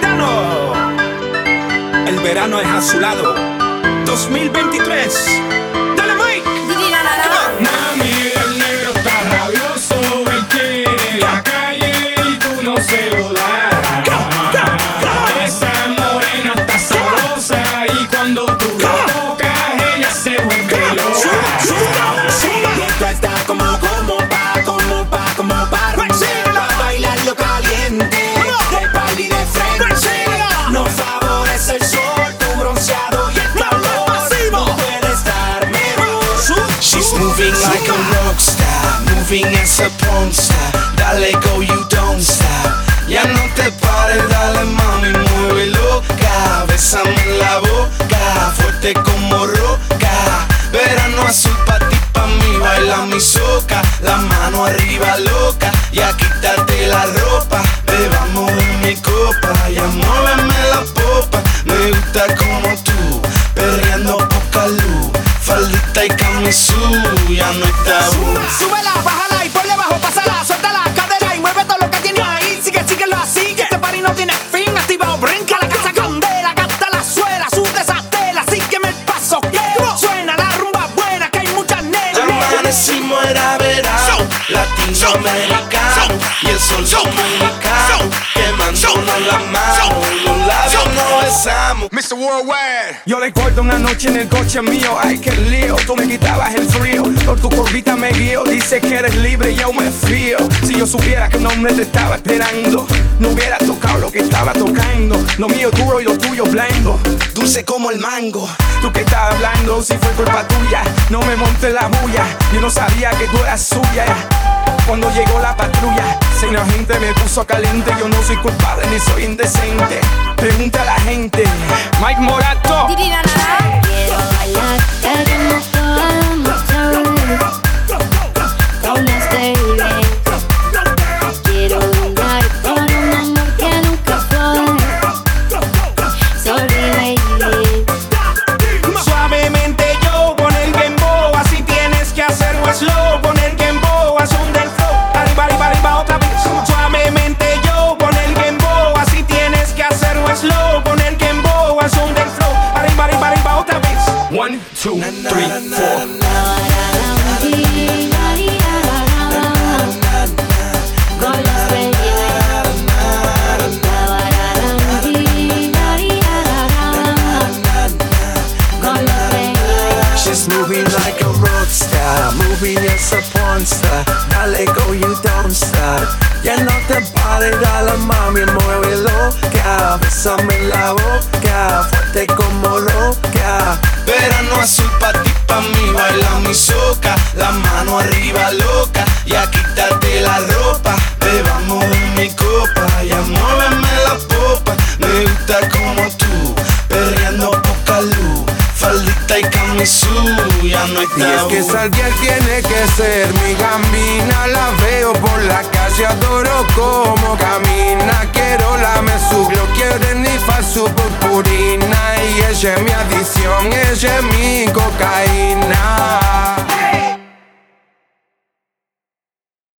verano. El verano es a su lado. 2023. Dale Mike. Mami, el negro está rabioso. Él quiere la calle y tú no se lo das. Esa morena está sabrosa y cuando tú la tocas ella se vuelve loca. Like a rockstar, moving as a porn star. Dale go, you don't stop. Ya no te pares, dale mami, mueve loca. Bésame la boca, fuerte como roca. Verano azul pa' ti, pa' mí, baila mi soca. La mano arriba loca, ya quítate Y camisú, ya no tabú. Súbela, bájala y ponle bajo, pásala, latinoamericano y el sol dominicano quemándonos la mano, los labios nos besamos. Mr. Worldwide. Yo le corto una noche en el coche mío, ay qué lío, tú me quitabas el frío, por tu curvita me guío, dice que eres libre y yo me fío. Si yo supiera que un hombre te estaba esperando, no hubiera tocado lo que estaba tocando. Lo mío duro y lo tuyo blando, dulce como el mango. Tú que estabas hablando, si fue culpa tuya, no me montes la bulla, yo no sabía que tú eras suya. Cuando llegó la patrulla, si la gente me puso caliente, yo no soy culpable ni soy indecente. Pregunta a la gente, Mike Morato. Moving like a star, moving as a porn star. Dale go, you don't stop. Ya no te pares, dale mami, mueve loca. Bésame la boca, fuerte como roca. Verano azul y camisú, ya no hay Y es que Saldiel tiene que ser mi gambina La veo por la calle, adoro cómo camina. Quiero lame su glow, quiere ni fa su purpurina. Y ella es mi adicción, ella es mi cocaína